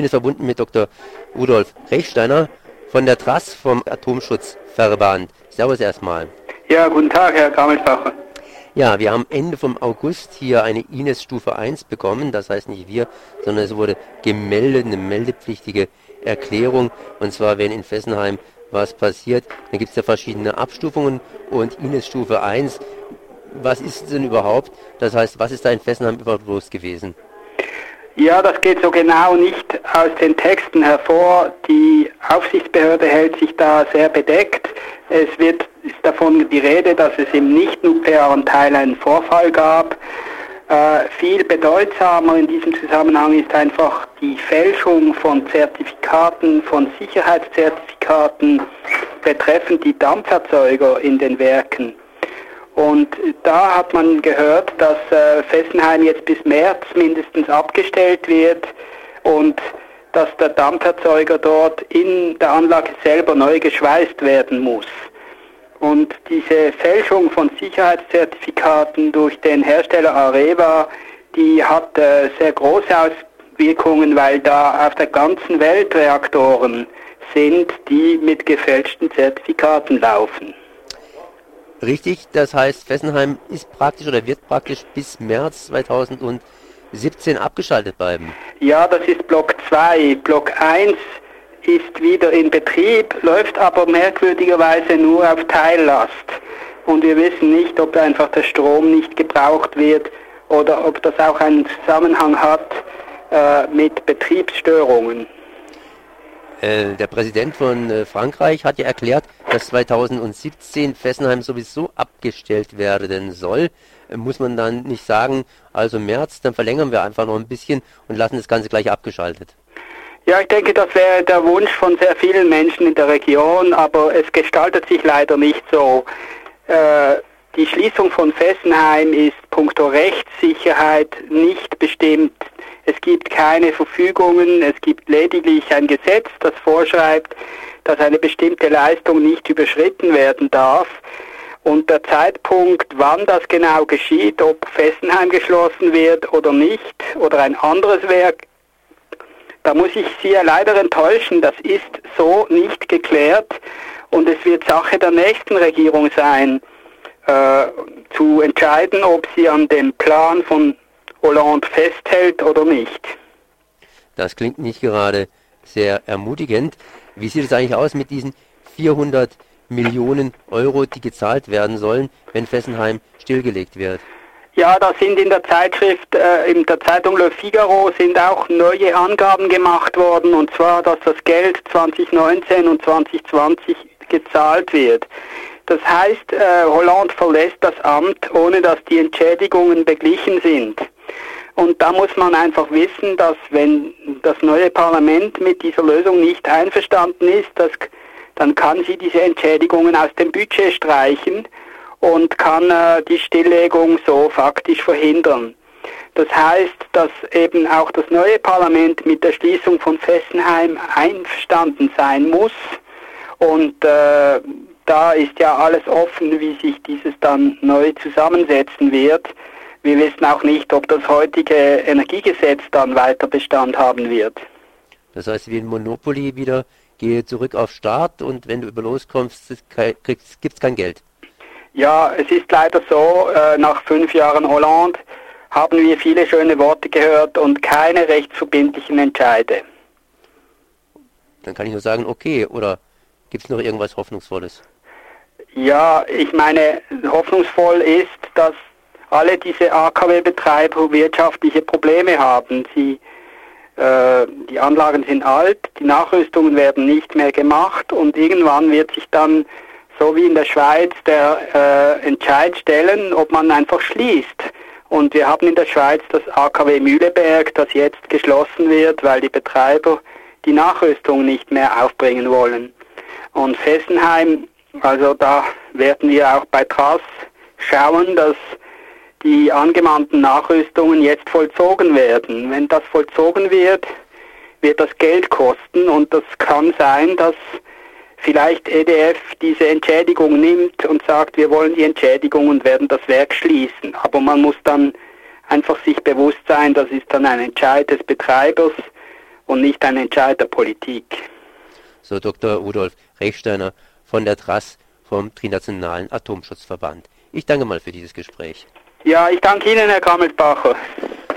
bin jetzt verbunden mit Dr. Rudolf Rechsteiner von der TRAS vom Atomschutzverband. Servus erstmal. Ja, guten Tag, Herr Gammelfacher. Ja, wir haben Ende vom August hier eine INES Stufe 1 bekommen. Das heißt nicht wir, sondern es wurde gemeldet, eine meldepflichtige Erklärung. Und zwar, wenn in Fessenheim was passiert, dann gibt es ja verschiedene Abstufungen und INES Stufe 1. Was ist denn überhaupt? Das heißt, was ist da in Fessenheim überhaupt los gewesen? Ja, das geht so genau nicht aus den Texten hervor. Die Aufsichtsbehörde hält sich da sehr bedeckt. Es wird, ist davon die Rede, dass es im nicht-nuklearen Teil einen Vorfall gab. Äh, viel bedeutsamer in diesem Zusammenhang ist einfach die Fälschung von Zertifikaten, von Sicherheitszertifikaten betreffend die Dampferzeuger in den Werken. Und da hat man gehört, dass äh, Fessenheim jetzt bis März mindestens abgestellt wird und dass der Dampferzeuger dort in der Anlage selber neu geschweißt werden muss. Und diese Fälschung von Sicherheitszertifikaten durch den Hersteller Areva, die hat äh, sehr große Auswirkungen, weil da auf der ganzen Welt Reaktoren sind, die mit gefälschten Zertifikaten laufen. Richtig, das heißt, Fessenheim ist praktisch oder wird praktisch bis März 2017 abgeschaltet bleiben. Ja, das ist Block 2. Block 1 ist wieder in Betrieb, läuft aber merkwürdigerweise nur auf Teillast. Und wir wissen nicht, ob einfach der Strom nicht gebraucht wird oder ob das auch einen Zusammenhang hat äh, mit Betriebsstörungen. Äh, der Präsident von äh, Frankreich hat ja erklärt, dass 2017 Fessenheim sowieso abgestellt werden soll. Äh, muss man dann nicht sagen, also März, dann verlängern wir einfach noch ein bisschen und lassen das Ganze gleich abgeschaltet. Ja, ich denke, das wäre der Wunsch von sehr vielen Menschen in der Region, aber es gestaltet sich leider nicht so. Äh, die Schließung von Fessenheim ist punkto Rechtssicherheit nicht bestimmt es gibt keine Verfügungen, es gibt lediglich ein Gesetz, das vorschreibt, dass eine bestimmte Leistung nicht überschritten werden darf. Und der Zeitpunkt, wann das genau geschieht, ob Fessenheim geschlossen wird oder nicht, oder ein anderes Werk, da muss ich Sie ja leider enttäuschen, das ist so nicht geklärt und es wird Sache der nächsten Regierung sein, äh, zu entscheiden, ob sie an dem Plan von Hollande festhält oder nicht. Das klingt nicht gerade sehr ermutigend. Wie sieht es eigentlich aus mit diesen 400 Millionen Euro, die gezahlt werden sollen, wenn Fessenheim stillgelegt wird? Ja, da sind in der Zeitschrift, äh, in der Zeitung Le Figaro sind auch neue Angaben gemacht worden, und zwar, dass das Geld 2019 und 2020 gezahlt wird. Das heißt, äh, Hollande verlässt das Amt, ohne dass die Entschädigungen beglichen sind. Und da muss man einfach wissen, dass wenn das neue Parlament mit dieser Lösung nicht einverstanden ist, dass, dann kann sie diese Entschädigungen aus dem Budget streichen und kann äh, die Stilllegung so faktisch verhindern. Das heißt, dass eben auch das neue Parlament mit der Schließung von Fessenheim einverstanden sein muss. Und äh, da ist ja alles offen, wie sich dieses dann neu zusammensetzen wird. Wir wissen auch nicht, ob das heutige Energiegesetz dann weiter Bestand haben wird. Das heißt, wie ein Monopoly wieder, gehe zurück auf Start und wenn du über loskommst, gibt es kein Geld. Ja, es ist leider so, äh, nach fünf Jahren Hollande haben wir viele schöne Worte gehört und keine rechtsverbindlichen Entscheide. Dann kann ich nur sagen, okay, oder gibt es noch irgendwas Hoffnungsvolles? Ja, ich meine, hoffnungsvoll ist, dass alle diese AKW-Betreiber wirtschaftliche Probleme haben. Sie, äh, die Anlagen sind alt, die Nachrüstungen werden nicht mehr gemacht und irgendwann wird sich dann, so wie in der Schweiz, der äh, Entscheid stellen, ob man einfach schließt. Und wir haben in der Schweiz das AKW Mühleberg, das jetzt geschlossen wird, weil die Betreiber die Nachrüstung nicht mehr aufbringen wollen. Und Fessenheim, also da werden wir auch bei TRAS schauen, dass die angemahnten Nachrüstungen jetzt vollzogen werden. Wenn das vollzogen wird, wird das Geld kosten und das kann sein, dass vielleicht EDF diese Entschädigung nimmt und sagt, wir wollen die Entschädigung und werden das Werk schließen. Aber man muss dann einfach sich bewusst sein, das ist dann ein Entscheid des Betreibers und nicht ein Entscheid der Politik. So Dr. Rudolf Rechsteiner von der TRAS vom Trinationalen Atomschutzverband. Ich danke mal für dieses Gespräch. Ja, ich danke Ihnen, Herr Kammelsbacher.